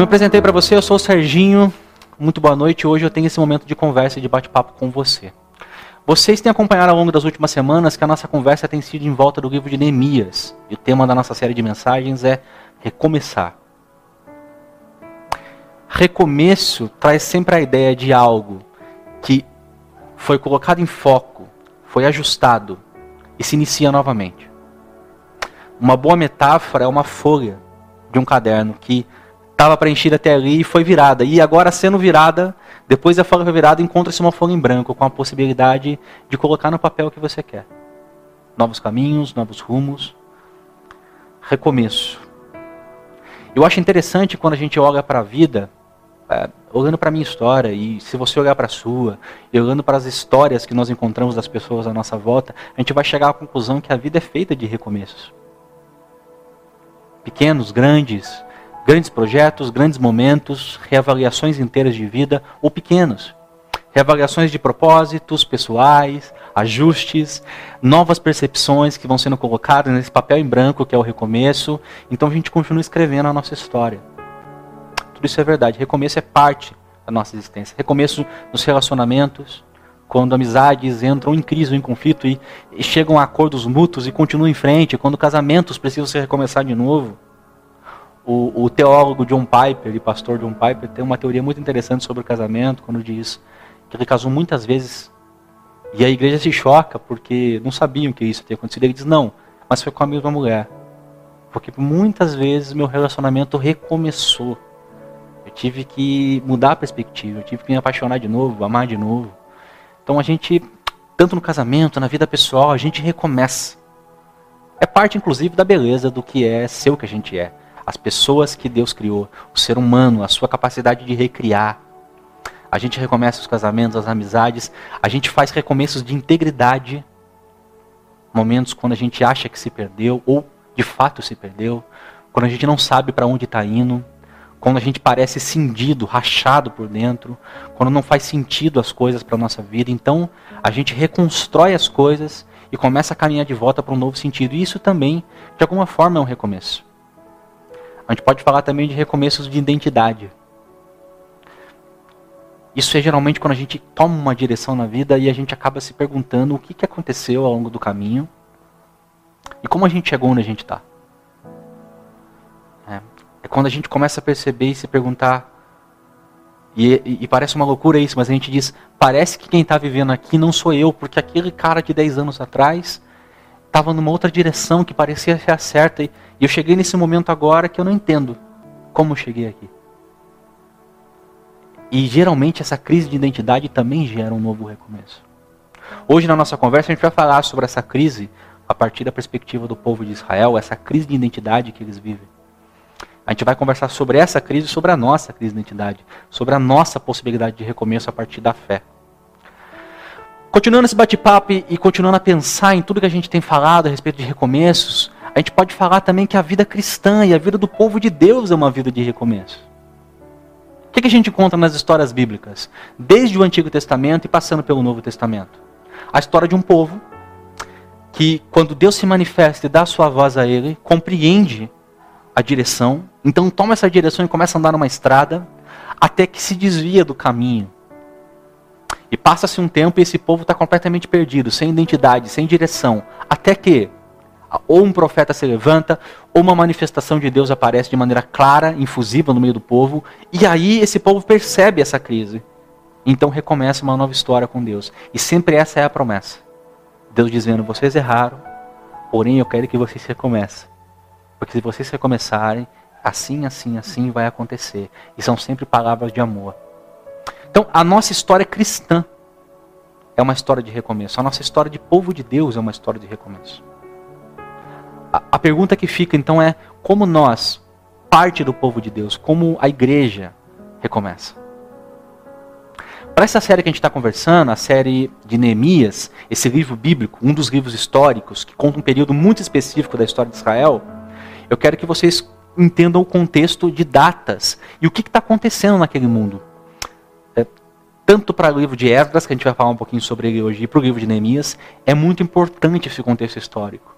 Me apresentei para você, eu sou o Serginho. Muito boa noite. Hoje eu tenho esse momento de conversa e de bate-papo com você. Vocês têm acompanhado ao longo das últimas semanas que a nossa conversa tem sido em volta do livro de Neemias. E o tema da nossa série de mensagens é recomeçar. Recomeço traz sempre a ideia de algo que foi colocado em foco, foi ajustado e se inicia novamente. Uma boa metáfora é uma folha de um caderno que estava preenchida até ali e foi virada. E agora, sendo virada, depois da folha virada, encontra-se uma folha em branco com a possibilidade de colocar no papel o que você quer. Novos caminhos, novos rumos. Recomeço. Eu acho interessante quando a gente olha para a vida, é, olhando para a minha história, e se você olhar para a sua, e olhando para as histórias que nós encontramos das pessoas à nossa volta, a gente vai chegar à conclusão que a vida é feita de recomeços pequenos, grandes, grandes projetos, grandes momentos, reavaliações inteiras de vida ou pequenos. Reavaliações de propósitos pessoais, ajustes, novas percepções que vão sendo colocadas nesse papel em branco que é o recomeço. Então a gente continua escrevendo a nossa história. Tudo isso é verdade. Recomeço é parte da nossa existência. Recomeço nos relacionamentos, quando amizades entram em crise ou em conflito e, e chegam a acordos mútuos e continuam em frente, quando casamentos precisam se recomeçar de novo. O, o teólogo John Piper, e pastor John Piper, tem uma teoria muito interessante sobre o casamento, quando diz que ele casou muitas vezes e a igreja se choca porque não sabiam que isso tinha acontecido. Ele diz: não, mas foi com a mesma mulher. Porque muitas vezes meu relacionamento recomeçou. Eu tive que mudar a perspectiva, eu tive que me apaixonar de novo, amar de novo. Então a gente, tanto no casamento, na vida pessoal, a gente recomeça. É parte, inclusive, da beleza do que é ser o que a gente é. As pessoas que Deus criou, o ser humano, a sua capacidade de recriar. A gente recomeça os casamentos, as amizades, a gente faz recomeços de integridade. Momentos quando a gente acha que se perdeu, ou de fato se perdeu, quando a gente não sabe para onde está indo quando a gente parece cindido, rachado por dentro, quando não faz sentido as coisas para a nossa vida. Então, a gente reconstrói as coisas e começa a caminhar de volta para um novo sentido. E isso também, de alguma forma, é um recomeço. A gente pode falar também de recomeços de identidade. Isso é geralmente quando a gente toma uma direção na vida e a gente acaba se perguntando o que, que aconteceu ao longo do caminho e como a gente chegou onde a gente está. É quando a gente começa a perceber e se perguntar. E, e, e, parece uma loucura isso, mas a gente diz: parece que quem está vivendo aqui não sou eu, porque aquele cara de 10 anos atrás estava numa outra direção que parecia ser a certa. E, eu cheguei nesse momento agora que eu não entendo como eu cheguei aqui. E geralmente essa crise de identidade também gera um novo recomeço. Hoje na nossa conversa a gente vai falar sobre essa crise a partir da perspectiva do povo de Israel, essa crise de identidade que eles vivem. A gente vai conversar sobre essa crise, sobre a nossa crise de identidade, sobre a nossa possibilidade de recomeço a partir da fé. Continuando esse bate-papo e continuando a pensar em tudo que a gente tem falado a respeito de recomeços, a gente pode falar também que a vida cristã e a vida do povo de Deus é uma vida de recomeço. O que, a gente encontra nas histórias bíblicas? Desde o Antigo Testamento e passando pelo Novo Testamento. A história de um povo que, quando Deus se manifesta e dá sua voz a ele, compreende a direção. Então toma essa direção e começa a andar numa estrada até que se desvia do caminho. E passa-se um tempo e esse povo está completamente perdido, sem identidade, sem direção. Até que ou um profeta se levanta, ou uma manifestação de Deus aparece de maneira clara, infusiva no meio do povo, e aí esse povo percebe essa crise. Então recomeça uma nova história com Deus. E sempre essa é a promessa. Deus dizendo: vocês erraram, porém eu quero que vocês recomecem. Porque se vocês recomeçarem, assim, assim, assim vai acontecer. E são sempre palavras de amor. Então, a nossa história cristã é uma história de recomeço. A nossa história de povo de Deus é uma história de recomeço. A, a pergunta que fica então é: como nós, parte do povo de Deus, como a igreja recomeça? Para essa série que a gente está conversando, a série de Neemias, esse livro bíblico, um dos livros históricos que conta um período muito específico da história de Israel, eu quero que vocês entendam o contexto de datas e o que está acontecendo naquele mundo. Tanto para o livro de Esdras, que a gente vai falar um pouquinho sobre ele hoje, e para o livro de Neemias, é muito importante esse contexto histórico.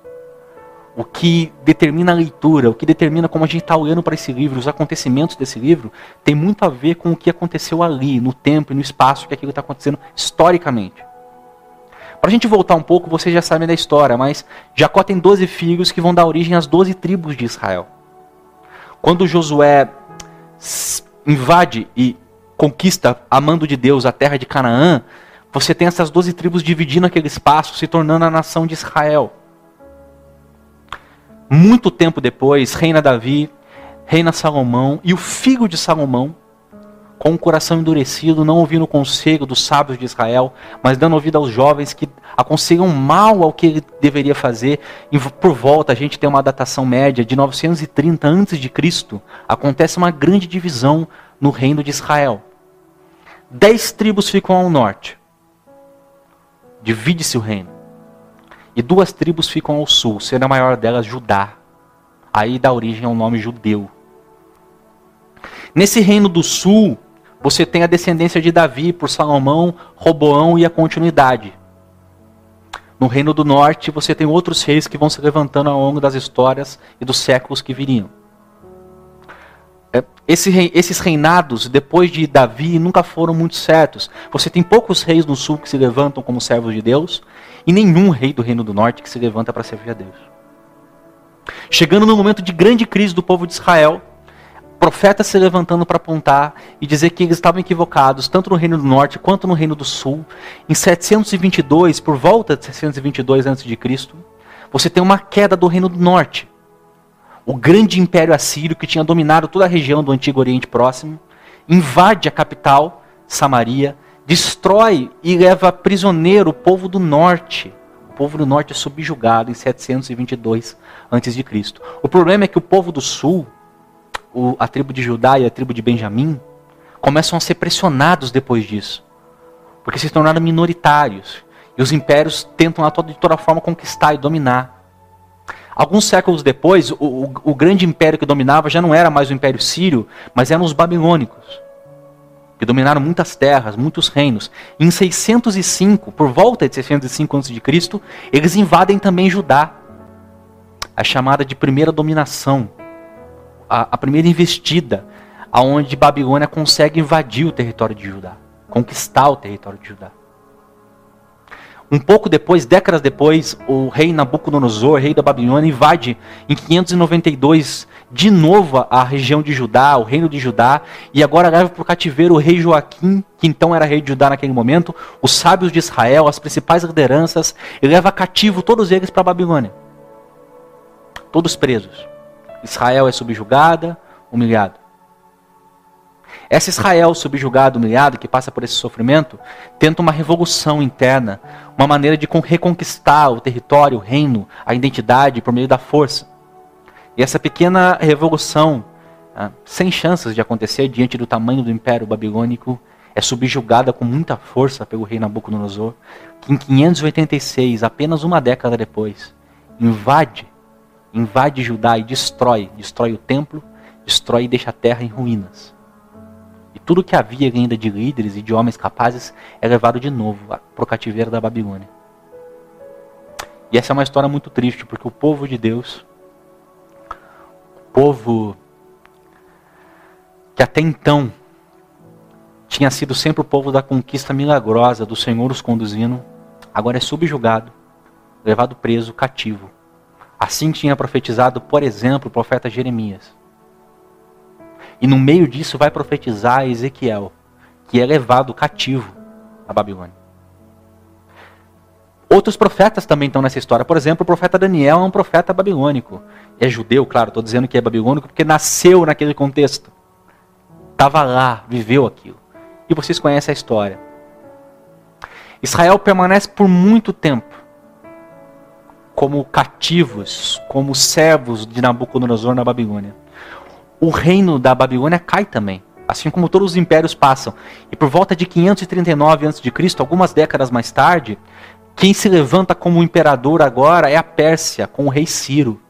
o que determina a leitura, o que determina como a gente está olhando para esse livro, os acontecimentos desse livro, tem muito a ver com o que aconteceu ali, no tempo e no espaço que aquilo está acontecendo historicamente. Para a gente voltar um pouco, vocês já sabem da história, mas Jacó tem 12 filhos que vão dar origem às 12 tribos de Israel. Quando Josué invade e conquista, a mando de Deus, a terra de Canaã, você tem essas 12 tribos dividindo aquele espaço, se tornando a nação de Israel. Muito tempo depois, reina Davi, reina Salomão, e o filho de Salomão, com o coração endurecido, não ouvindo o conselho dos sábios de Israel, mas dando ouvido aos jovens que aconselham mal ao que ele deveria fazer. E por volta, a gente tem uma datação média de 930 a.C., acontece uma grande divisão no reino de Israel. Dez tribos ficam ao norte. Divide-se o reino. E duas tribos ficam ao sul, sendo a maior delas Judá. Aí dá origem ao nome judeu. Nesse reino do sul, você tem a descendência de Davi por Salomão, Roboão e a continuidade. No reino do norte, você tem outros reis que vão se levantando ao longo das histórias e dos séculos que viriam. É, esse, esses reinados, depois de Davi, nunca foram muito certos. Você tem poucos reis no sul que se levantam como servos de Deus, e nenhum rei do reino do norte que se levanta para servir a Deus. Chegando no momento de grande crise do povo de Israel, profetas se levantando para apontar e dizer que eles estavam equivocados, tanto no reino do norte quanto no reino do sul. Em 722, por volta de 722 a.C., você tem uma queda do reino do norte. O grande império assírio, que tinha dominado toda a região do Antigo Oriente Próximo, invade a capital, Samaria, destrói e leva prisioneiro o povo do norte. O povo do norte é subjugado em 722 a.C. O problema é que o povo do sul, a tribo de Judá e a tribo de Benjamim, começam a ser pressionados depois disso. Porque se tornaram minoritários. E os impérios tentam de toda forma conquistar e dominar. Alguns séculos depois, o, o, o, grande império que dominava já não era mais o Império Sírio, mas eram os babilônicos, que dominaram muitas terras, muitos reinos. Em 605, por volta de 605 a.C., eles invadem também Judá, a chamada de primeira dominação, a, a primeira investida, aonde Babilônia consegue invadir o território de Judá, conquistar o território de Judá. Um pouco depois, décadas depois, o rei Nabucodonosor, rei da Babilônia, invade em 592 de novo a região de Judá, o reino de Judá, e agora leva para o cativeiro o rei Joaquim, que então era rei de Judá naquele momento, os sábios de Israel, as principais lideranças, e leva cativo todos eles para a Babilônia. Todos presos. Israel é subjugada, humilhado. Essa Israel subjugada, humilhada, que passa por esse sofrimento, tenta uma revolução interna, uma maneira de reconquistar o território, o reino, a identidade por meio da força. E essa pequena revolução, ah, sem chances de acontecer diante do tamanho do império babilônico, é subjugada com muita força pelo rei Nabucodonosor, que em 586, apenas uma década depois, invade, invade Judá e destrói, destrói o templo, destrói e deixa a terra em ruínas tudo que havia ainda de líderes e de homens capazes é levado de novo para o cativeiro da Babilônia. E essa é uma história muito triste, porque o povo de Deus, o povo que até então tinha sido sempre o povo da conquista milagrosa, do Senhor os conduzindo, agora é subjugado, levado preso, cativo. Assim tinha profetizado, por exemplo, o profeta Jeremias. E no meio disso vai profetizar Ezequiel, que é levado cativo à Babilônia. Outros profetas também estão nessa história. Por exemplo, o profeta Daniel é um profeta babilônico. É judeu, claro, estou dizendo que é babilônico porque nasceu naquele contexto. Estava lá, viveu aquilo. E vocês conhecem a história. Israel permanece por muito tempo como cativos, como servos de Nabucodonosor na Babilônia o reino da Babilônia cai também, assim como todos os impérios passam. E por volta de 539 a.C., algumas décadas mais tarde, quem se levanta como imperador agora é a Pérsia, com o rei Ciro.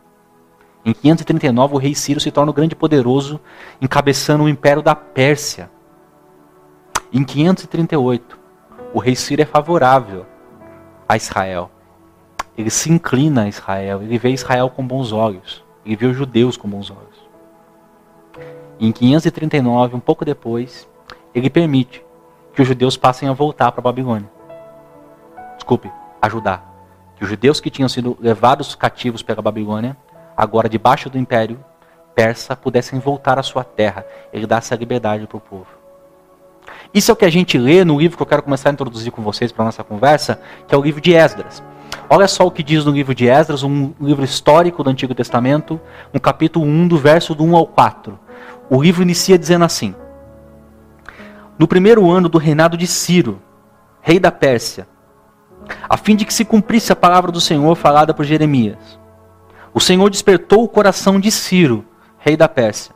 Em 539, o rei Ciro se torna o grande poderoso, encabeçando o império da Pérsia. Em 538, o rei Ciro é favorável a Israel. ele se inclina a Israel, ele vê Israel com bons olhos, ele vê os judeus com bons olhos. Em 539, um pouco depois, ele permite que os judeus passem a voltar para a Babilônia. Desculpe, ajudar. Que os judeus que tinham sido levados cativos pela Babilônia, agora debaixo do império persa, pudessem voltar à sua terra. Ele dá essa liberdade para o povo. Isso é o que a gente lê no livro que eu quero começar a introduzir com vocês para nossa conversa, que é o livro de Esdras. Olha só o que diz no livro de Esdras, um livro histórico do Antigo Testamento, no capítulo 1, do verso do 1 ao 4. O livro inicia dizendo assim: No primeiro ano do reinado de Ciro, rei da Pérsia, a fim de que se cumprisse a palavra do Senhor falada por Jeremias, o Senhor despertou o coração de Ciro, rei da Pérsia,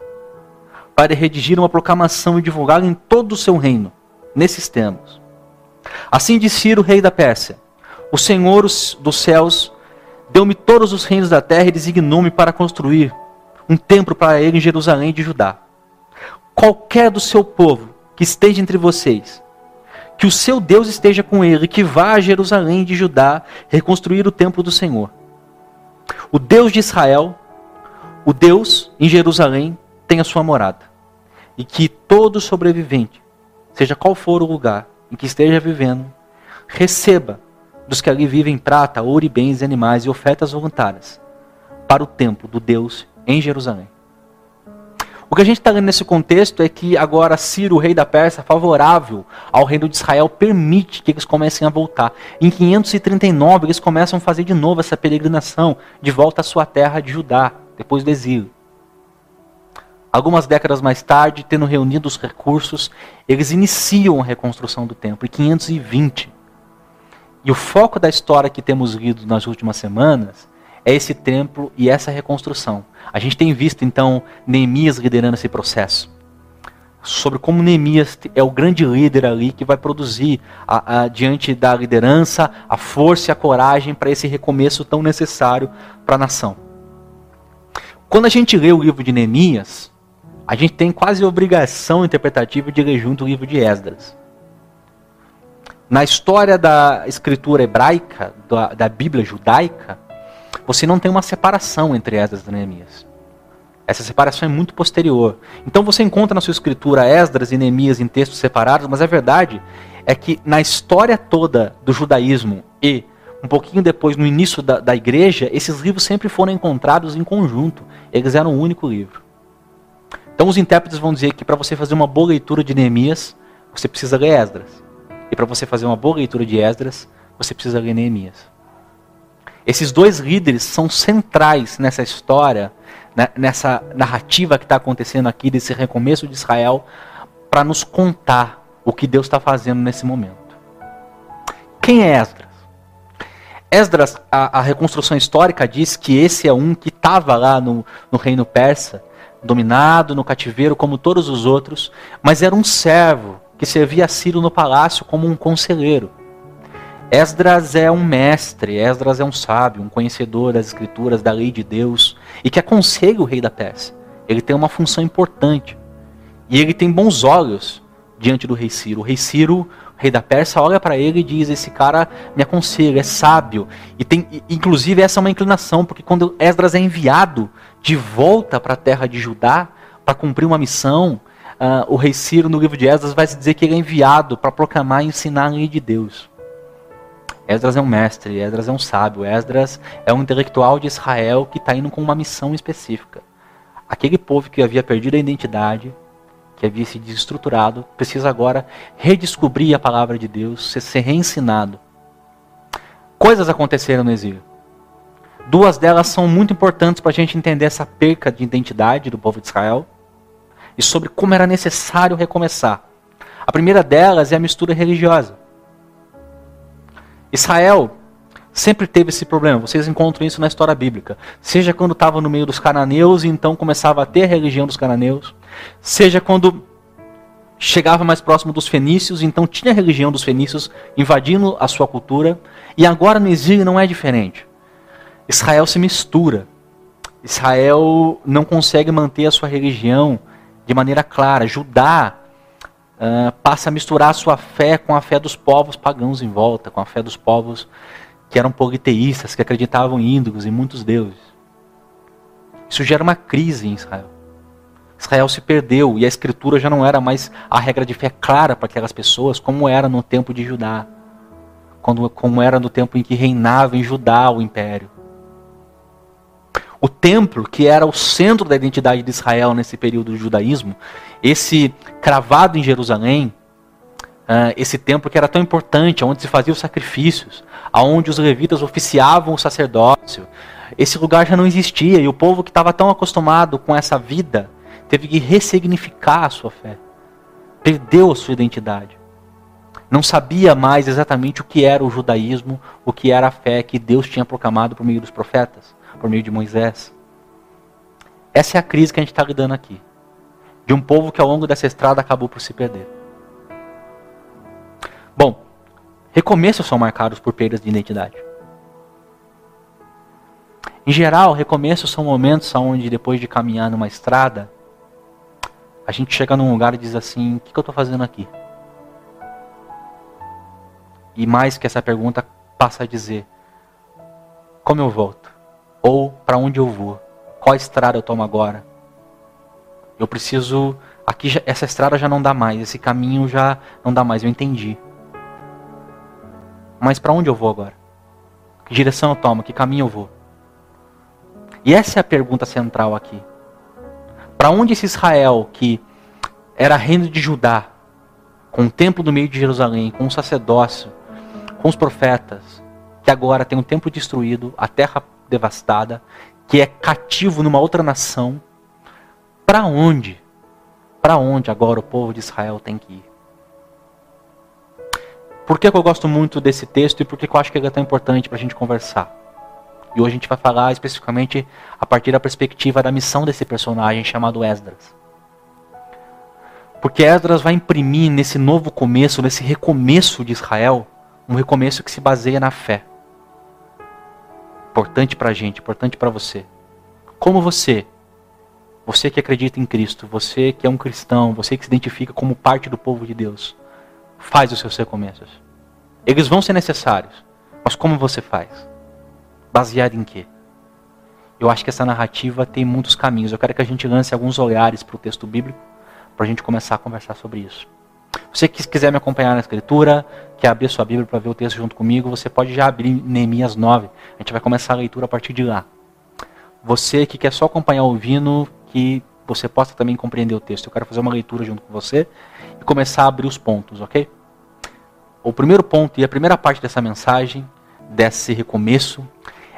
para redigir uma proclamação e divulgá-la em todo o seu reino, nesses termos. Assim disse Ciro, rei da Pérsia: O Senhor dos céus deu-me todos os reinos da terra e designou-me para construir um templo para ele em Jerusalém de Judá. Qualquer do seu povo que esteja entre vocês, que o seu Deus esteja com ele, que vá a Jerusalém de Judá reconstruir o templo do Senhor. O Deus de Israel, o Deus em Jerusalém, tem a sua morada. E que todo sobrevivente, seja qual for o lugar em que esteja vivendo, receba dos que ali vivem prata, ouro e bens animais e ofertas voluntárias para o templo do Deus em Jerusalém. O que a gente está lendo nesse contexto é que agora Ciro, rei da Pérsia, favorável ao reino de Israel, permite que eles comecem a voltar. Em 539, eles começam a fazer de novo essa peregrinação de volta à sua terra de Judá, depois do exílio. Algumas décadas mais tarde, tendo reunido os recursos, eles iniciam a reconstrução do templo, em 520. E o foco da história que temos lido nas últimas semanas é esse templo e essa reconstrução. A gente tem visto então Neemias liderando esse processo. Sobre como Neemias é o grande líder ali que vai produzir, a, a, diante da liderança, a força e a coragem para esse recomeço tão necessário para a nação. Quando a gente lê o livro de Neemias, a gente tem quase obrigação interpretativa de ler junto o livro de Esdras. Na história da escritura hebraica, da, da Bíblia judaica, você não tem uma separação entre Esdras e Neemias. Essa separação é muito posterior. Então você encontra na sua escritura Esdras e Neemias em textos separados, mas a verdade é que na história toda do judaísmo e um pouquinho depois, no início da, da igreja, esses livros sempre foram encontrados em conjunto. Eles eram um único livro. Então os intérpretes vão dizer que para você fazer uma boa leitura de Neemias, você precisa ler Esdras. E para você fazer uma boa leitura de Esdras, você precisa ler Neemias. Esses dois líderes são centrais nessa história, né, nessa narrativa que está acontecendo aqui, desse recomeço de Israel, para nos contar o que Deus está fazendo nesse momento. Quem é Esdras? Esdras, a, a reconstrução histórica diz que esse é um que estava lá no, no reino persa, dominado no cativeiro como todos os outros, mas era um servo que servia a Ciro no palácio como um conselheiro. Esdras é um mestre, Esdras é um sábio, um conhecedor das escrituras, da lei de Deus, e que aconselha o rei da Pérsia. Ele tem uma função importante. E ele tem bons olhos diante do rei Ciro. O rei Ciro, o rei da Pérsia, olha para ele e diz: Esse cara me aconselha, é sábio. E tem, inclusive, essa é uma inclinação, porque quando Esdras é enviado de volta para a terra de Judá, para cumprir uma missão, uh, o rei Ciro, no livro de Esdras, vai se dizer que ele é enviado para proclamar e ensinar a lei de Deus. Esdras é um mestre, Esdras é um sábio, Esdras é um intelectual de Israel que está indo com uma missão específica. Aquele povo que havia perdido a identidade, que havia se desestruturado, precisa agora redescobrir a palavra de Deus, ser, ser reensinado. Coisas aconteceram no exílio. Duas delas são muito importantes para a gente entender essa perca de identidade do povo de Israel e sobre como era necessário recomeçar. A primeira delas é a mistura religiosa. Israel sempre teve esse problema. Vocês encontram isso na história bíblica. Seja quando estava no meio dos cananeus e então começava a ter a religião dos cananeus, seja quando chegava mais próximo dos fenícios, então tinha a religião dos fenícios invadindo a sua cultura, e agora no exílio não é diferente. Israel se mistura. Israel não consegue manter a sua religião de maneira clara. Judá uh, passa a misturar sua fé com a fé dos povos pagãos em volta, com a fé dos povos que eram politeístas, que acreditavam em índogos e muitos deuses. Isso gera uma crise em Israel. Israel se perdeu e a escritura já não era mais a regra de fé clara para aquelas pessoas, como era no tempo de Judá, quando, como era no tempo em que reinava em Judá o império. O templo, que era o centro da identidade de Israel nesse período do judaísmo, esse cravado em Jerusalém, uh, esse templo que era tão importante, onde se faziam os sacrifícios, aonde os levitas oficiavam o sacerdócio, esse lugar já não existia e o povo que estava tão acostumado com essa vida teve que ressignificar a sua fé. Perdeu a sua identidade. Não sabia mais exatamente o que era o judaísmo, o que era a fé que Deus tinha proclamado por meio dos profetas, por meio de Moisés. Essa é a crise que a gente está lidando aqui. De um povo que ao longo dessa estrada acabou por se perder. Bom, recomeços são marcados por perdas de identidade. Em geral, recomeços são momentos onde, depois de caminhar numa estrada, a gente chega num lugar e diz assim: o que, que eu estou fazendo aqui? E mais que essa pergunta passa a dizer: como eu volto? Ou para onde eu vou? Qual estrada eu tomo agora? Eu preciso. Aqui já, essa estrada já não dá mais, esse caminho já não dá mais, eu entendi. Mas para onde eu vou agora? Que direção eu tomo? Que caminho eu vou? E essa é a pergunta central aqui. Para onde esse Israel, que era reino de Judá, com o templo no meio de Jerusalém, com o sacerdócio, com os profetas, que agora tem um templo destruído, a terra devastada, que é cativo numa outra nação, para onde? Para onde agora o povo de Israel tem que ir? Por que, que eu gosto muito desse texto e por que, que eu acho que ele é tão importante para a gente conversar? E hoje a gente vai falar especificamente a partir da perspectiva da missão desse personagem chamado Esdras. Porque Esdras vai imprimir nesse novo começo, nesse recomeço de Israel, um recomeço que se baseia na fé. Importante para a gente, importante para você. Como você, você que acredita em Cristo, você que é um cristão, você que se identifica como parte do povo de Deus, faz os seus recomeços. Eles vão ser necessários, mas como você faz? Baseado em quê? Eu acho que essa narrativa tem muitos caminhos. Eu quero que a gente lance alguns olhares para o texto bíblico, para a gente começar a conversar sobre isso. Você que quiser me acompanhar na escritura, quer abrir sua Bíblia para ver o texto junto comigo, você pode já abrir Neemias 9. A gente vai começar a leitura a partir de lá. Você que quer só acompanhar ouvindo, que você possa também compreender o texto. Eu quero fazer uma leitura junto com você e começar a abrir os pontos, ok? O primeiro ponto e a primeira parte dessa mensagem, desse recomeço,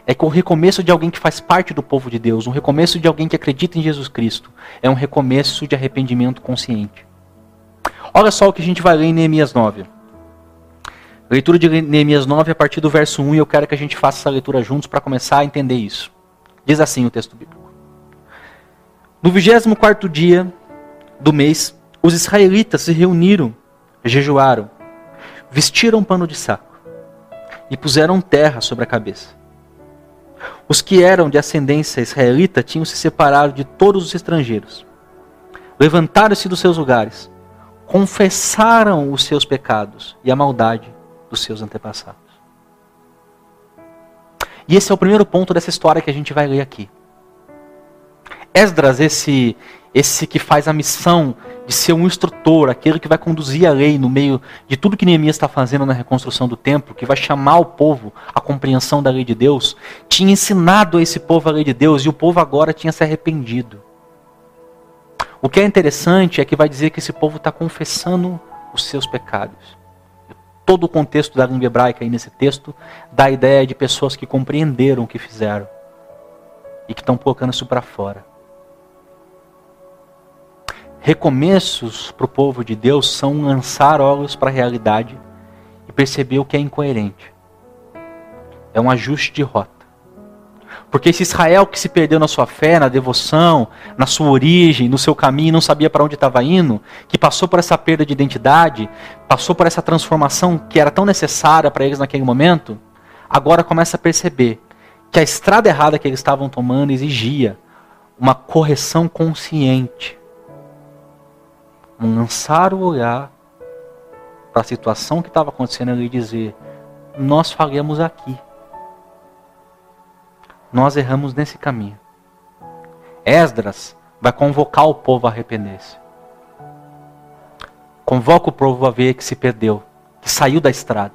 é que o recomeço de alguém que faz parte do povo de Deus, um recomeço de alguém que acredita em Jesus Cristo, é um recomeço de arrependimento consciente. Olha só o que a gente vai ler em Neemias 9. Leitura de Neemias 9 a partir do verso 1, e eu quero que a gente faça essa leitura juntos para começar a entender isso. Diz assim o texto bíblico. No 24 dia do mês, os israelitas se reuniram, jejuaram, vestiram pano de saco e puseram terra sobre a cabeça. Os que eram de ascendência israelita tinham se separado de todos os estrangeiros. Levantaram-se dos seus lugares, confessaram os seus pecados e a maldade dos seus antepassados. E esse é o primeiro ponto dessa história que a gente vai ler aqui. Esdras, esse esse que faz a missão de ser um instrutor, aquele que vai conduzir a lei no meio de tudo que Neemias está fazendo na reconstrução do templo, que vai chamar o povo à compreensão da lei de Deus, tinha ensinado a esse povo a lei de Deus e o povo agora tinha se arrependido. O que é interessante é que vai dizer que esse povo está confessando os seus pecados. Todo o contexto da língua hebraica aí nesse texto dá a ideia de pessoas que compreenderam o que fizeram e que estão colocando isso para fora. Recomeços para o povo de Deus são lançar olhos para a realidade e perceber o que é incoerente. É um ajuste de rota. Porque esse Israel que se perdeu na sua fé, na devoção, na sua origem, no seu caminho, não sabia para onde estava indo, que passou por essa perda de identidade, passou por essa transformação que era tão necessária para eles naquele momento, agora começa a perceber que a estrada errada que eles estavam tomando exigia uma correção consciente lançar o olhar para a situação que estava acontecendo ali e dizer: Nós falhamos aqui. nós erramos nesse caminho. Esdras vai convocar o povo a arrepender-se. Convoca o povo a ver que se perdeu, que saiu da estrada.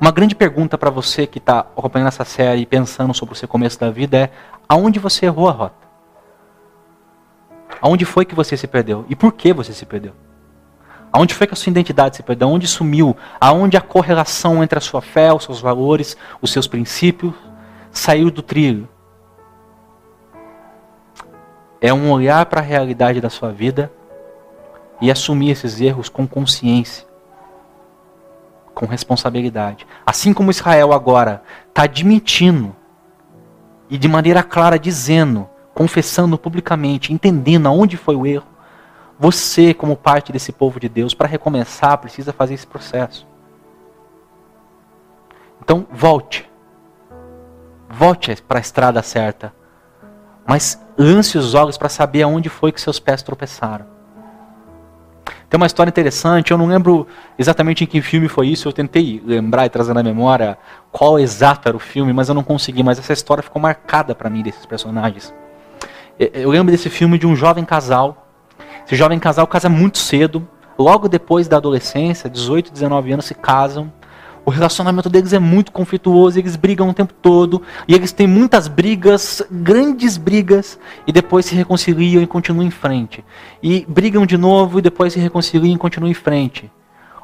Uma grande pergunta para você que está acompanhando essa série e pensando sobre o seu começo da vida é: aonde você errou a rota? Aonde foi que você se perdeu? E por que você se perdeu? Aonde foi que a sua identidade se perdeu? Aonde sumiu? Aonde a correlação entre a sua fé, os seus valores, os seus princípios saiu do trilho? É um olhar para a realidade da sua vida e assumir esses erros com consciência, com responsabilidade. Assim como Israel agora está admitindo e de maneira clara dizendo, confessando publicamente, entendendo aonde foi o erro, você, como parte desse povo de Deus, para recomeçar, precisa fazer esse processo. Então, volte. Volte para a estrada certa. Mas lance os olhos para saber aonde foi que seus pés tropeçaram. Tem uma história interessante, eu não lembro exatamente em que filme foi isso, eu tentei lembrar e trazer na memória qual exato era o filme, mas eu não consegui, mas essa história ficou marcada para mim desses personagens. Eu lembro desse filme de um jovem casal. Esse jovem casal casa muito cedo, logo depois da adolescência, 18, 19 anos, se casam. O relacionamento deles é muito conflituoso, eles brigam o tempo todo, e eles têm muitas brigas, grandes brigas, e depois se reconciliam e continuam em frente. E brigam de novo e depois se reconciliam e continuam em frente.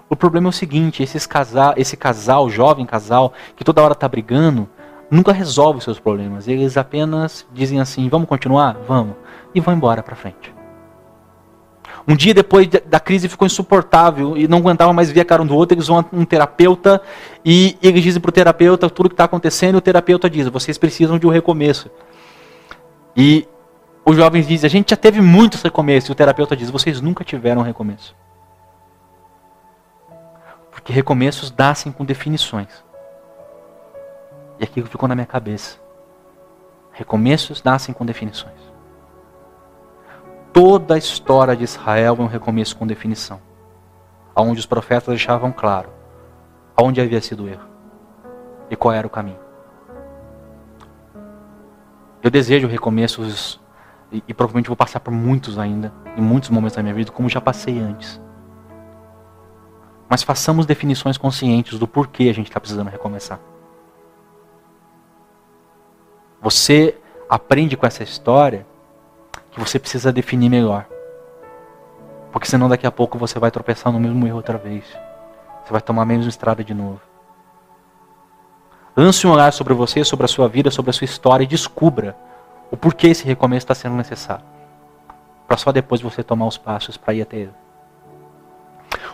O problema é o seguinte, esses casal, esse casal, jovem casal, que toda hora está brigando, nunca resolve os seus problemas. Eles apenas dizem assim, vamos continuar? Vamos. E vão embora para frente. Um dia depois da crise ficou insuportável e não aguentavam mais ver a cara um do outro, eles vão a um terapeuta e eles dizem para o terapeuta tudo o que está acontecendo e o terapeuta diz, vocês precisam de um recomeço. E os jovens dizem, a gente já teve muitos recomeços. E o terapeuta diz, vocês nunca tiveram recomeço. Porque recomeços nascem com definições. E aquilo ficou na minha cabeça. Recomeços nascem com definições. Toda a história de Israel é um recomeço com definição. Onde os profetas deixavam claro aonde havia sido o erro e qual era o caminho. Eu desejo recomeços e, e, provavelmente vou passar por muitos ainda, em muitos momentos da minha vida, como já passei antes. Mas façamos definições conscientes do porquê a gente está precisando recomeçar. Você aprende com essa história que você precisa definir melhor. Porque senão daqui a pouco você vai tropeçar no mesmo erro outra vez. Você vai tomar a mesma estrada de novo. Lance um olhar sobre você, sobre a sua vida, sobre a sua história e descubra o porquê esse recomeço está sendo necessário. Para só depois você tomar os passos para ir até ele.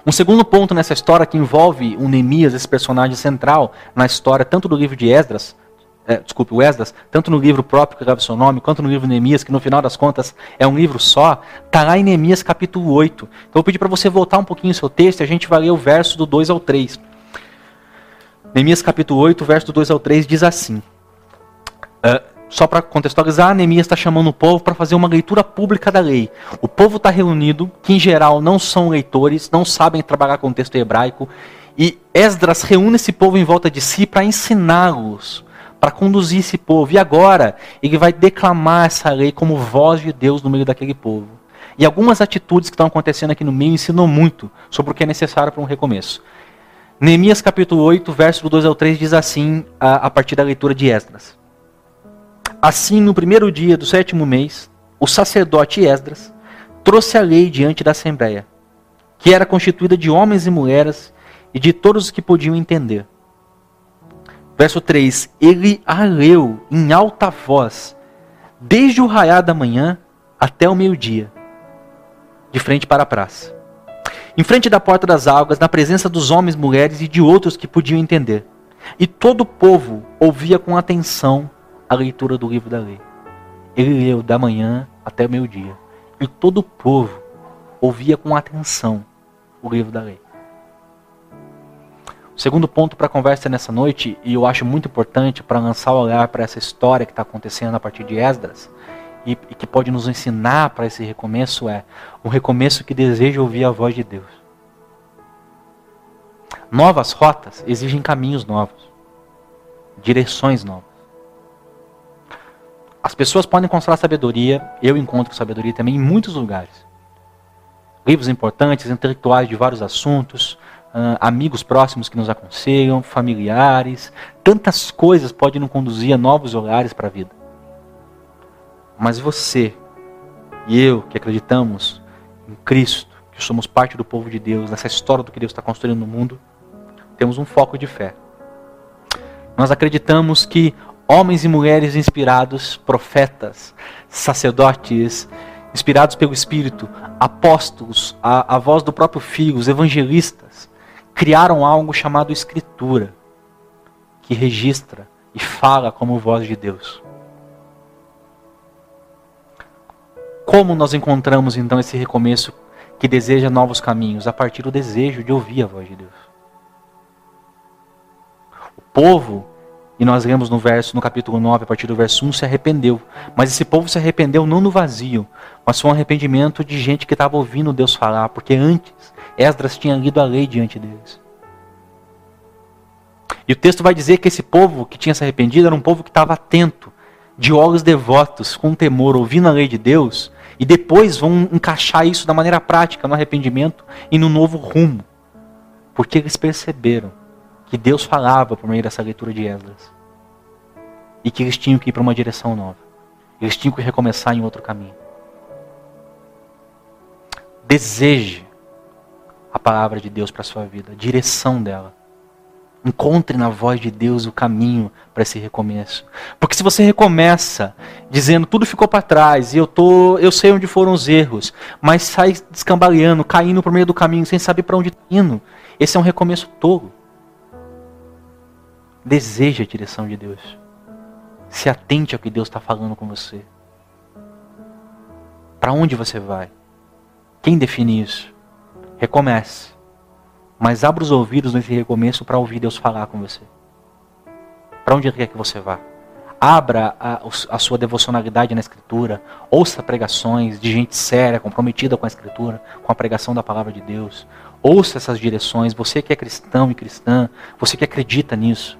Um segundo ponto nessa história que envolve o Neemias, esse personagem central na história, tanto do livro de Esdras, é, desculpe, o Esdras, tanto no livro próprio que leva seu nome, quanto no livro Neemias, que no final das contas é um livro só, está lá em Neemias capítulo 8. Então eu vou pedir para você voltar um pouquinho o seu texto e a gente vai ler o verso do 2 ao 3. Neemias capítulo 8, verso do 2 ao 3 diz assim. Uh, só para contextualizar, Neemias está chamando o povo para fazer uma leitura pública da lei. O povo está reunido, que em geral não são leitores, não sabem trabalhar com o texto hebraico, e Esdras reúne esse povo em volta de si para ensiná-los para conduzir esse povo. E agora, ele vai declamar essa lei como voz de Deus no meio daquele povo. E algumas atitudes que estão acontecendo aqui no meio ensinam muito sobre o que é necessário para um recomeço. Neemias capítulo 8, verso 2 ao 3 diz assim, a, a partir da leitura de Esdras. Assim, no primeiro dia do sétimo mês, o sacerdote Esdras trouxe a lei diante da assembleia, que era constituída de homens e mulheres e de todos os que podiam entender. Verso 3: Ele a leu em alta voz, desde o raiar da manhã até o meio-dia, de frente para a praça. Em frente da porta das águas, na presença dos homens, mulheres e de outros que podiam entender. E todo o povo ouvia com atenção a leitura do livro da lei. Ele leu da manhã até o meio-dia. E todo o povo ouvia com atenção o livro da lei. O segundo ponto para a conversa nessa noite, e eu acho muito importante para lançar o olhar para essa história que está acontecendo a partir de Esdras, e, e que pode nos ensinar para esse recomeço, é um recomeço que deseja ouvir a voz de Deus. Novas rotas exigem caminhos novos. direções novas. As pessoas podem encontrar sabedoria, eu encontro sabedoria também em muitos lugares. Livros importantes, intelectuais de vários assuntos, uh, amigos próximos que nos aconselham, familiares, tantas coisas podem nos conduzir a novos olhares para a vida. Mas você e eu que acreditamos em Cristo, que somos parte do povo de Deus, nessa história do que Deus está construindo no mundo, temos um foco de fé. Nós acreditamos que homens e mulheres inspirados, profetas, sacerdotes, inspirados pelo Espírito, apóstolos, a, a voz do próprio Filho, os evangelistas, criaram algo chamado Escritura, que registra e fala como voz de Deus. Como nós encontramos então esse recomeço que deseja novos caminhos? A partir do desejo de ouvir a voz de Deus. O povo e nós lemos no verso, no capítulo 9, a partir do verso 1, se arrependeu. Mas esse povo se arrependeu não no vazio, mas foi um arrependimento de gente que estava ouvindo Deus falar, porque antes Esdras tinha lido a lei diante deles. E o texto vai dizer que esse povo que tinha se arrependido era um povo que estava atento, de olhos devotos, com temor, ouvindo a lei de Deus, e depois vão encaixar isso da maneira prática, no arrependimento e no novo rumo. Porque eles perceberam que Deus falava por meio dessa leitura de Esdras. E que eles tinham que ir para uma direção nova. Eles tinham que recomeçar em outro caminho. Deseje a palavra de Deus para a sua vida, a direção dela. Encontre na voz de Deus o caminho para esse recomeço. Porque se você recomeça dizendo tudo ficou para trás e eu tô, eu sei onde foram os erros, mas sai descambaleando, caindo por meio do caminho sem saber para onde está indo, esse é um recomeço tolo. Deseje a direção de Deus. Se atente ao que Deus está falando com você. Para onde você vai? Quem define isso? Recomece. Mas abra os ouvidos nesse recomeço para ouvir Deus falar com você. Para onde quer que você vá? Abra a, a, sua devocionalidade na Escritura. Ouça pregações de gente séria, comprometida com a Escritura, com a pregação da palavra de Deus. Ouça essas direções. Você que é cristão e cristã, você que acredita nisso.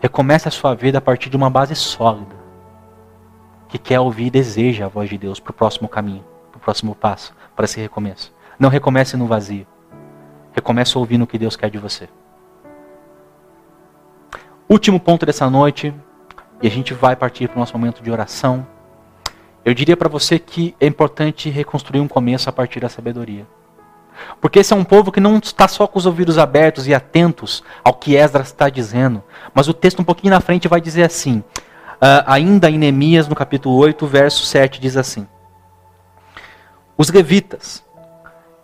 Recomece a sua vida a partir de uma base sólida. Que quer ouvir e deseja a voz de Deus para o próximo caminho, para o próximo passo, para esse recomeço. Não recomece no vazio. Recomece ouvindo o que Deus quer de você. Último ponto dessa noite, e a gente vai partir para o nosso momento de oração. Eu diria para você que é importante reconstruir um começo a partir da sabedoria. Porque esse é um povo que não está só com os ouvidos abertos e atentos ao que Esdras está dizendo. Mas o texto um pouquinho na frente vai dizer assim. Uh, ainda em Neemias, no capítulo 8, verso 7, diz assim. Os levitas,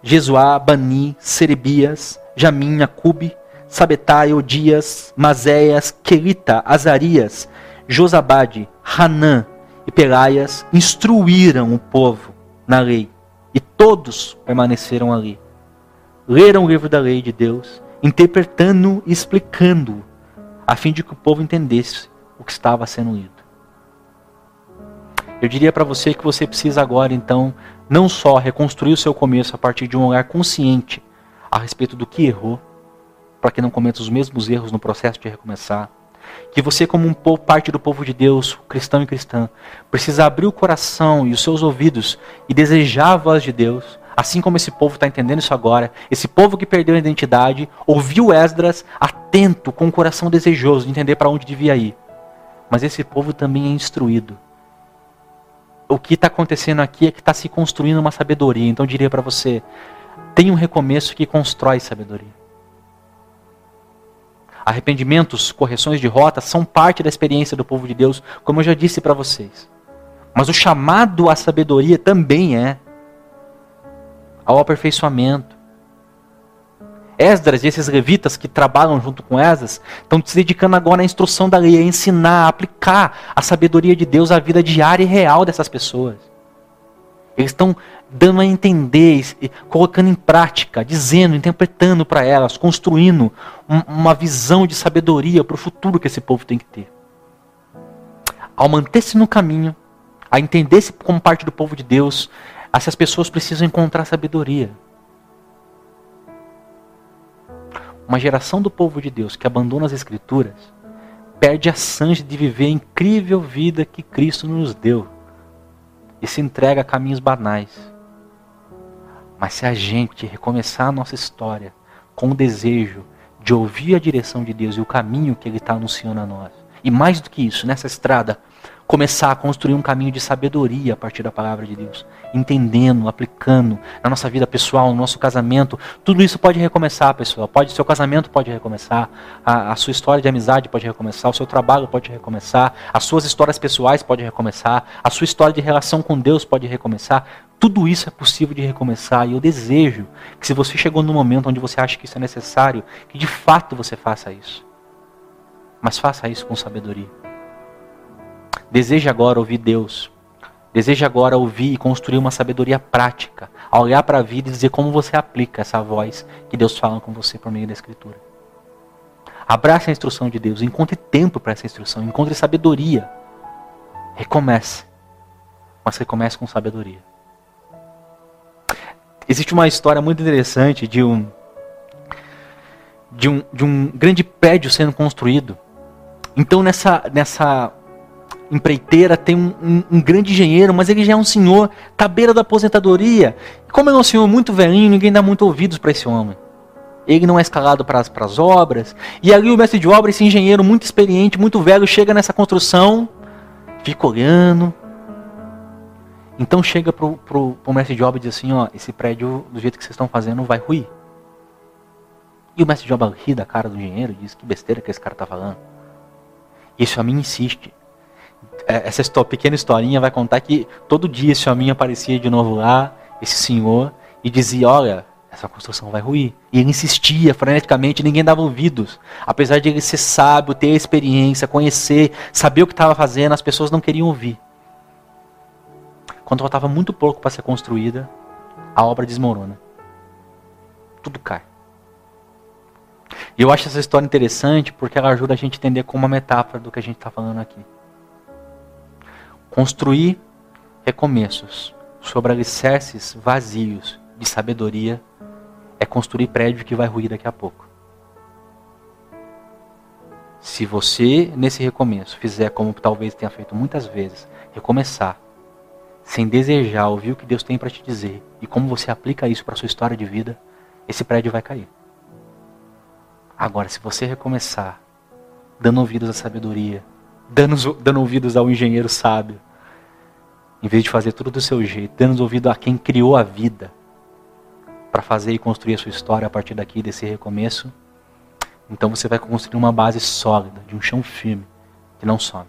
Jesuá, Bani, Serebias, Jamim, Acube, Sabetai, Odias, Mazéias, Quelita, Azarias, Josabade, Hanã e Pelaias instruíram o povo na lei e todos permaneceram ali. Leram o livro da lei de Deus, interpretando e explicando, a fim de que o povo entendesse o que estava sendo lido. Eu diria para você que você precisa agora, então, não só reconstruir o seu começo a partir de um olhar consciente a respeito do que errou, para que não cometa os mesmos erros no processo de recomeçar, que você, como um parte do povo de Deus, cristão e cristã, precisa abrir o coração e os seus ouvidos e desejar a voz de Deus, assim como esse povo está entendendo isso agora. Esse povo que perdeu a identidade, ouviu Esdras atento, com o coração desejoso de entender para onde devia ir. Mas esse povo também é instruído. O que está acontecendo aqui é que está se construindo uma sabedoria. Então eu diria para você: tem um recomeço que constrói sabedoria. Arrependimentos, correções de rota são parte da experiência do povo de Deus, como eu já disse para vocês. Mas o chamado à sabedoria também é ao aperfeiçoamento. Esdras e esses levitas que trabalham junto com Esdras estão se dedicando agora à instrução da lei, a ensinar, a aplicar a sabedoria de Deus à vida diária e real dessas pessoas. Eles estão dando a entender, colocando em prática, dizendo, interpretando para elas, construindo uma visão de sabedoria para o futuro que esse povo tem que ter. Ao manter-se no caminho, a entender-se como parte do povo de Deus, essas pessoas precisam encontrar sabedoria. Uma geração do povo de Deus que abandona as Escrituras perde a chance de viver a incrível vida que Cristo nos deu e se entrega a caminhos banais. Mas se a gente recomeçar a nossa história com o desejo de ouvir a direção de Deus e o caminho que Ele está anunciando a nós, e mais do que isso, nessa estrada, começar a construir um caminho de sabedoria a partir da palavra de Deus, entendendo, aplicando na nossa vida pessoal, no nosso casamento. Tudo isso pode recomeçar, pessoal. Pode, seu casamento pode recomeçar, a, a sua história de amizade pode recomeçar, o seu trabalho pode recomeçar, as suas histórias pessoais podem recomeçar, a sua história de relação com Deus pode recomeçar. Tudo isso é possível de recomeçar e eu desejo que se você chegou no momento onde você acha que isso é necessário, que de fato você faça isso. Mas faça isso com sabedoria. Deseje agora ouvir Deus. Deseje agora ouvir e construir uma sabedoria prática. Olhar para a vida e dizer como você aplica essa voz que Deus fala com você por meio da Escritura. Abrace a instrução de Deus. Encontre tempo para essa instrução. Encontre sabedoria. Recomece. Mas recomece com sabedoria. Existe uma história muito interessante de um, de um, de um grande prédio sendo construído. Então, nessa, nessa empreiteira, tem um, um, um, grande engenheiro, mas ele já é um senhor, tá à beira da aposentadoria. E como ele é um senhor muito velhinho, ninguém dá muito ouvidos para esse homem. Ele não é escalado para as obras. E ali o mestre de obra, esse engenheiro muito experiente, muito velho, chega nessa construção, fica olhando. Então chega pro, pro, pro mestre de obra e diz assim, ó, esse prédio, do jeito que vocês estão fazendo, vai ruir. E o mestre de obra ri da cara do engenheiro, diz que besteira que esse cara está falando. E esse homem insiste. É, essa pequena historinha vai contar que todo dia esse homem aparecia de novo lá, esse senhor, e dizia: Olha, essa construção vai ruir. E ele insistia freneticamente, ninguém dava ouvidos. Apesar de ele ser sábio, ter experiência, conhecer, saber o que estava fazendo, as pessoas não queriam ouvir. Quando faltava muito pouco para ser construída, a obra desmorona. Tudo cai. E eu acho essa história interessante porque ela ajuda a gente a entender como uma metáfora do que a gente está falando aqui. Construir recomeços sobre alicerces vazios de sabedoria é construir prédio que vai ruir daqui a pouco. Se você, nesse recomeço, fizer como talvez tenha feito muitas vezes, recomeçar, sem desejar ouvir o que Deus tem para te dizer e como você aplica isso para sua história de vida, esse prédio vai cair. Agora, se você recomeçar, dando ouvidos à sabedoria, dando, dando ouvidos ao engenheiro sábio, em vez de fazer tudo do seu jeito, dando ouvido a quem criou a vida, para fazer e construir a sua história a partir daqui, desse recomeço, então você vai construir uma base sólida, de um chão firme, que não some.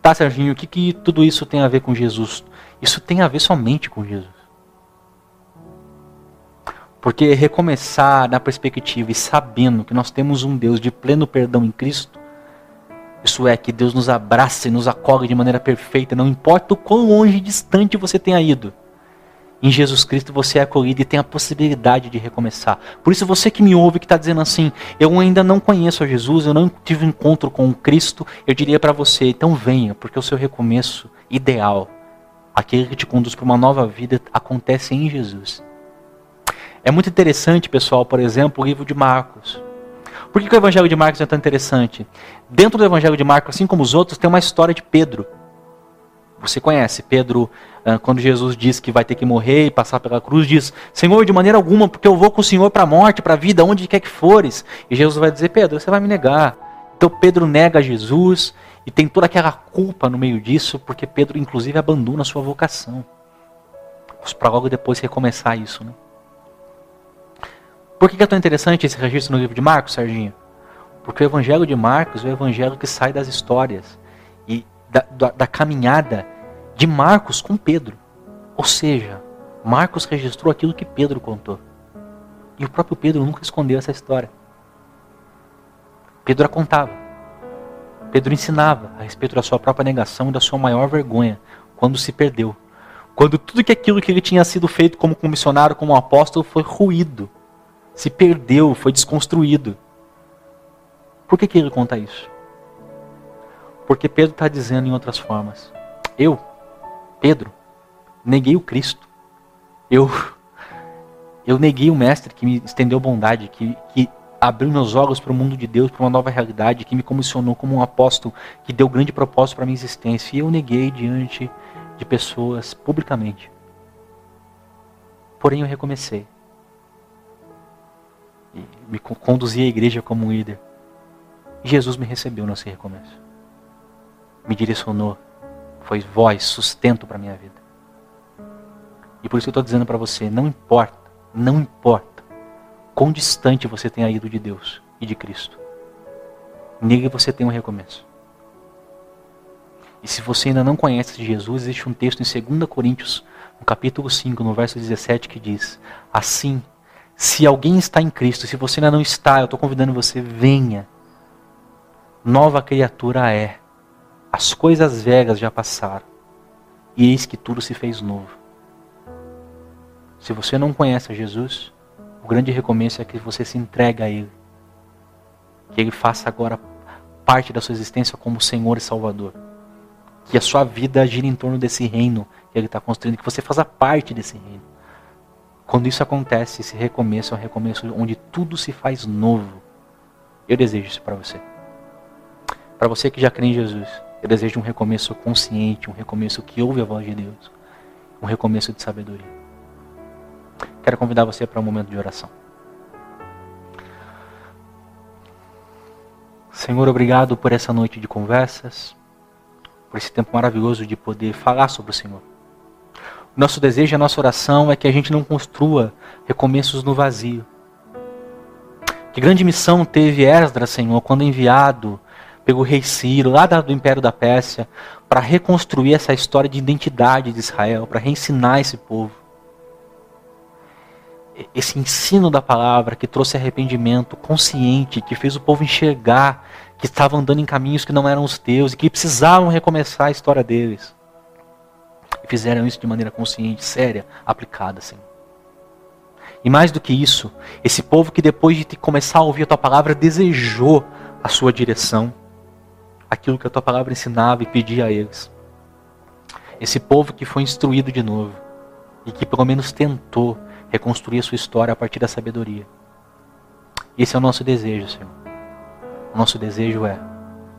Tá, Serginho, o que, que tudo isso tem a ver com Jesus? Isso tem a ver somente com Jesus. Porque recomeçar na perspectiva e sabendo que nós temos um Deus de pleno perdão em Cristo, isso é, que Deus nos abraça e nos acolhe de maneira perfeita, não importa o quão longe e distante você tenha ido. Em Jesus Cristo você é acolhido e tem a possibilidade de recomeçar. Por isso, você que me ouve, que está dizendo assim: Eu ainda não conheço a Jesus, eu não tive um encontro com Cristo, eu diria para você: então venha, porque o seu recomeço ideal, aquele que te conduz para uma nova vida, acontece em Jesus. É muito interessante, pessoal, por exemplo, o livro de Marcos. Por que, que o Evangelho de Marcos é tão interessante? Dentro do Evangelho de Marcos, assim como os outros, tem uma história de Pedro. Você conhece Pedro, ah, quando Jesus diz que vai ter que morrer e passar pela cruz, diz: Senhor, de maneira alguma, porque eu vou com o Senhor para a morte, para a vida, onde quer que fores. E Jesus vai dizer: Pedro, você vai me negar. Então Pedro nega Jesus e tem toda aquela culpa no meio disso, porque Pedro, inclusive, abandona a sua vocação. Para logo depois recomeçar isso, né? Por que, é tão interessante esse registro no livro de Marcos, Serginho? Porque o evangelho de Marcos é o evangelho que sai das histórias e da, da, da caminhada de Marcos com Pedro. Ou seja, Marcos registrou aquilo que Pedro contou. E o próprio Pedro nunca escondeu essa história. Pedro a contava. Pedro ensinava a respeito da sua própria negação e da sua maior vergonha quando se perdeu. Quando tudo que aquilo que ele tinha sido feito como missionário, como apóstolo, foi ruído se perdeu, foi desconstruído. Por que, que ele conta isso? Porque Pedro está dizendo em outras formas: Eu, Pedro, neguei o Cristo. Eu, eu neguei o Mestre que me estendeu bondade, que, que abriu meus olhos para o mundo de Deus, para uma nova realidade, que me comissionou como um apóstolo, que deu grande propósito para minha existência. E eu neguei diante de pessoas publicamente. Porém, eu recomecei. Me conduzi à igreja como um líder. Jesus me recebeu nesse recomeço. Me direcionou. Foi voz, sustento para a minha vida. E por isso eu estou dizendo para você: não importa, não importa quão distante você tenha ido de Deus e de Cristo. Nele você tem um recomeço. E se você ainda não conhece Jesus, existe um texto em 2 Coríntios, no capítulo 5, no verso 17, que diz: Assim, se alguém está em Cristo, se você ainda não está, eu estou convidando você, venha. Nova criatura é. As coisas velhas já passaram. E eis que tudo se fez novo. Se você não conhece a Jesus, o grande recomeço é que você se entregue a Ele. Que Ele faça agora parte da sua existência como Senhor e Salvador. Que a sua vida gira em torno desse reino que Ele está construindo, que você faça parte desse reino. Quando isso acontece, esse recomeço é um recomeço onde tudo se faz novo. Eu desejo isso para você. Para você que já crê em Jesus, eu desejo um recomeço consciente, um recomeço que ouve a voz de Deus, um recomeço de sabedoria. Quero convidar você para um momento de oração. Senhor, obrigado por essa noite de conversas, por esse tempo maravilhoso de poder falar sobre o Senhor. Nosso desejo, a nossa oração é que a gente não construa recomeços no vazio. Que grande missão teve Esdras, Senhor, quando enviado pelo rei Ciro, lá do Império da Pérsia, para reconstruir essa história de identidade de Israel, para reensinar esse povo esse ensino da palavra que trouxe arrependimento consciente, que fez o povo enxergar que estavam andando em caminhos que não eram os teus e que precisavam recomeçar a história deles. Fizeram isso de maneira consciente, séria, aplicada, Senhor. E mais do que isso, esse povo que depois de começar a ouvir a tua palavra desejou a sua direção, aquilo que a tua palavra ensinava e pedia a eles. Esse povo que foi instruído de novo e que pelo menos tentou reconstruir a sua história a partir da sabedoria. Esse é o nosso desejo, Senhor. O nosso desejo é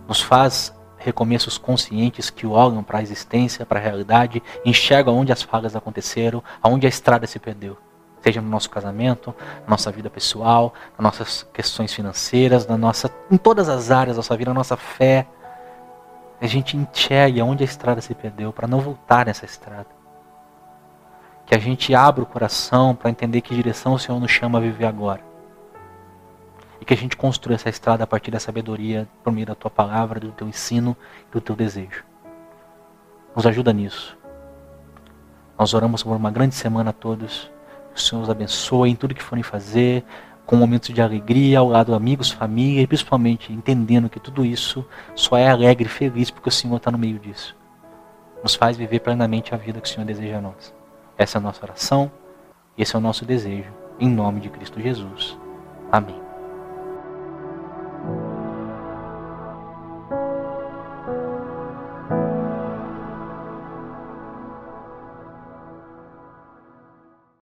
nos faz recomeços conscientes que olham para a existência, para a realidade, enxergam onde as falhas aconteceram, aonde a estrada se perdeu. Seja no nosso casamento, na nossa vida pessoal, nas nossas questões financeiras, na nossa, em todas as áreas da nossa vida, na nossa fé. A gente enxergue onde a estrada se perdeu para não voltar nessa estrada que a gente abra o coração para entender que direção o Senhor nos chama a viver agora. E que a gente construa essa estrada a partir da sabedoria, por meio da tua palavra, do teu ensino e do teu desejo. Nos ajuda nisso. Nós oramos por uma grande semana a todos. Que o Senhor os abençoe em tudo que forem fazer, com momentos de alegria, ao lado de amigos, família, e principalmente entendendo que tudo isso só é alegre e feliz porque o Senhor está no meio disso. Nos faz viver plenamente a vida que o Senhor deseja a nós. Essa é a nossa oração, esse é o nosso desejo, em nome de Cristo Jesus. Amém.